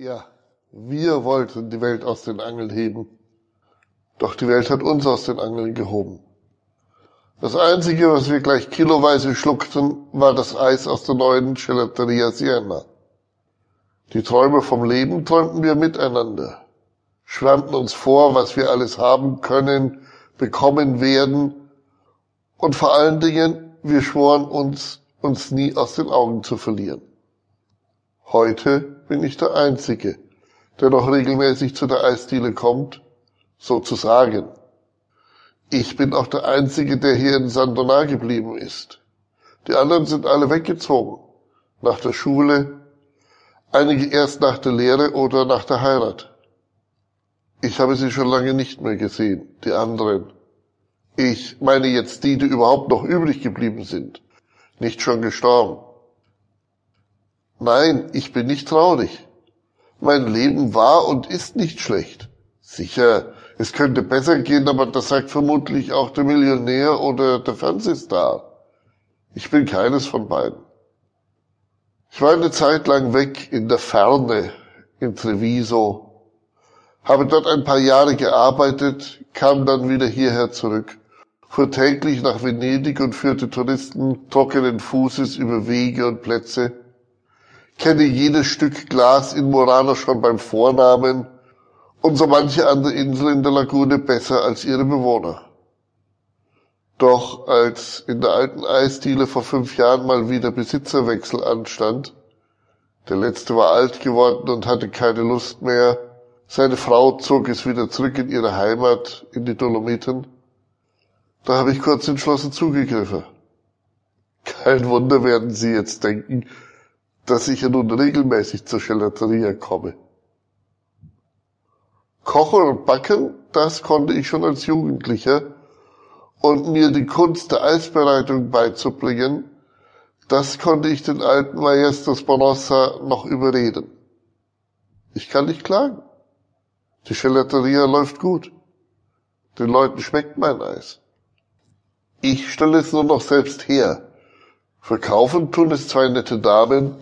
Ja, wir wollten die Welt aus den Angeln heben. Doch die Welt hat uns aus den Angeln gehoben. Das Einzige, was wir gleich kiloweise schluckten, war das Eis aus der neuen Gelateria Siena. Die Träume vom Leben träumten wir miteinander, schwärmten uns vor, was wir alles haben können, bekommen werden, und vor allen Dingen, wir schworen uns, uns nie aus den Augen zu verlieren. Heute bin ich der Einzige, der noch regelmäßig zu der Eisdiele kommt, sozusagen. Ich bin auch der Einzige, der hier in Sandonar geblieben ist. Die anderen sind alle weggezogen. Nach der Schule, einige erst nach der Lehre oder nach der Heirat. Ich habe sie schon lange nicht mehr gesehen, die anderen. Ich meine jetzt die, die überhaupt noch übrig geblieben sind, nicht schon gestorben. Nein, ich bin nicht traurig. Mein Leben war und ist nicht schlecht. Sicher, es könnte besser gehen, aber das sagt vermutlich auch der Millionär oder der Fernsehstar. Ich bin keines von beiden. Ich war eine Zeit lang weg in der Ferne, in Treviso, habe dort ein paar Jahre gearbeitet, kam dann wieder hierher zurück, fuhr täglich nach Venedig und führte Touristen trockenen Fußes über Wege und Plätze, kenne jedes Stück Glas in Murano schon beim Vornamen und so manche andere Insel in der Lagune besser als ihre Bewohner. Doch als in der alten Eisdiele vor fünf Jahren mal wieder Besitzerwechsel anstand, der letzte war alt geworden und hatte keine Lust mehr, seine Frau zog es wieder zurück in ihre Heimat, in die Dolomiten, da habe ich kurz entschlossen zugegriffen. Kein Wunder werden Sie jetzt denken, dass ich ja nun regelmäßig zur Gelateria komme. Kochen und Backen, das konnte ich schon als Jugendlicher. Und mir die Kunst der Eisbereitung beizubringen, das konnte ich den alten Maestros Bonossa noch überreden. Ich kann nicht klagen. Die Gelateria läuft gut. Den Leuten schmeckt mein Eis. Ich stelle es nur noch selbst her. Verkaufen tun es zwei nette Damen,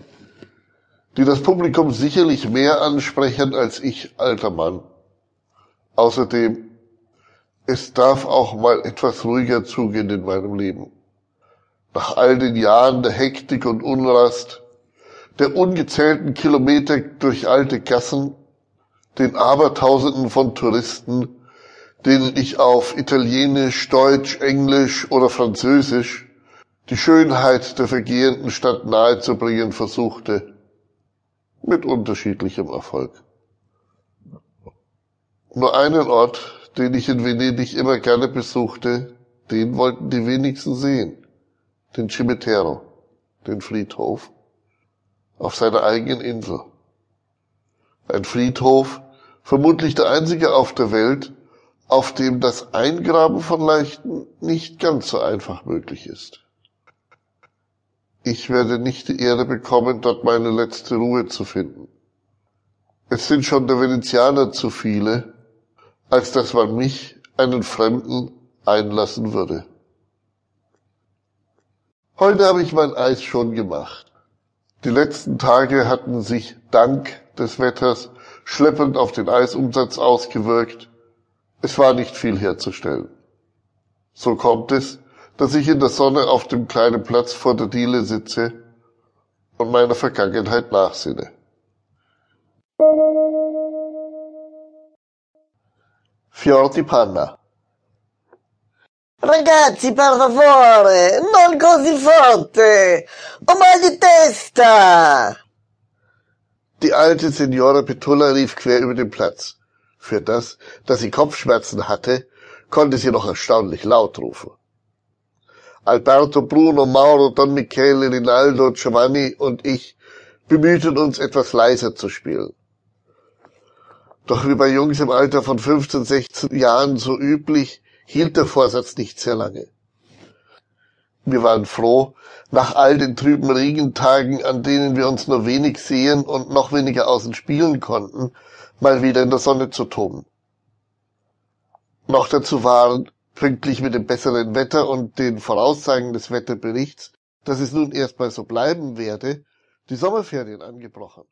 die das Publikum sicherlich mehr ansprechen als ich, alter Mann. Außerdem, es darf auch mal etwas ruhiger zugehen in meinem Leben. Nach all den Jahren der Hektik und Unrast, der ungezählten Kilometer durch alte Gassen, den Abertausenden von Touristen, denen ich auf Italienisch, Deutsch, Englisch oder Französisch die Schönheit der vergehenden Stadt nahezubringen versuchte, mit unterschiedlichem Erfolg. Nur einen Ort, den ich in Venedig immer gerne besuchte, den wollten die wenigsten sehen, den Cimitero, den Friedhof, auf seiner eigenen Insel. Ein Friedhof, vermutlich der einzige auf der Welt, auf dem das Eingraben von Leichen nicht ganz so einfach möglich ist. Ich werde nicht die Ehre bekommen, dort meine letzte Ruhe zu finden. Es sind schon der Venezianer zu viele, als dass man mich, einen Fremden, einlassen würde. Heute habe ich mein Eis schon gemacht. Die letzten Tage hatten sich dank des Wetters schleppend auf den Eisumsatz ausgewirkt. Es war nicht viel herzustellen. So kommt es, dass ich in der Sonne auf dem kleinen Platz vor der Diele sitze und meiner Vergangenheit nachsinne. Fior panna. Ragazzi, per favore, non così forte! Ho mal di testa! Die alte Signora Petulla rief quer über den Platz. Für das, dass sie Kopfschmerzen hatte, konnte sie noch erstaunlich laut rufen. Alberto, Bruno, Mauro, Don Michele, Rinaldo, Giovanni und ich bemühten uns etwas leiser zu spielen. Doch wie bei Jungs im Alter von 15, 16 Jahren so üblich, hielt der Vorsatz nicht sehr lange. Wir waren froh, nach all den trüben Regentagen, an denen wir uns nur wenig sehen und noch weniger außen spielen konnten, mal wieder in der Sonne zu toben. Noch dazu waren pünktlich mit dem besseren Wetter und den Voraussagen des Wetterberichts, dass es nun erstmal so bleiben werde, die Sommerferien angebrochen.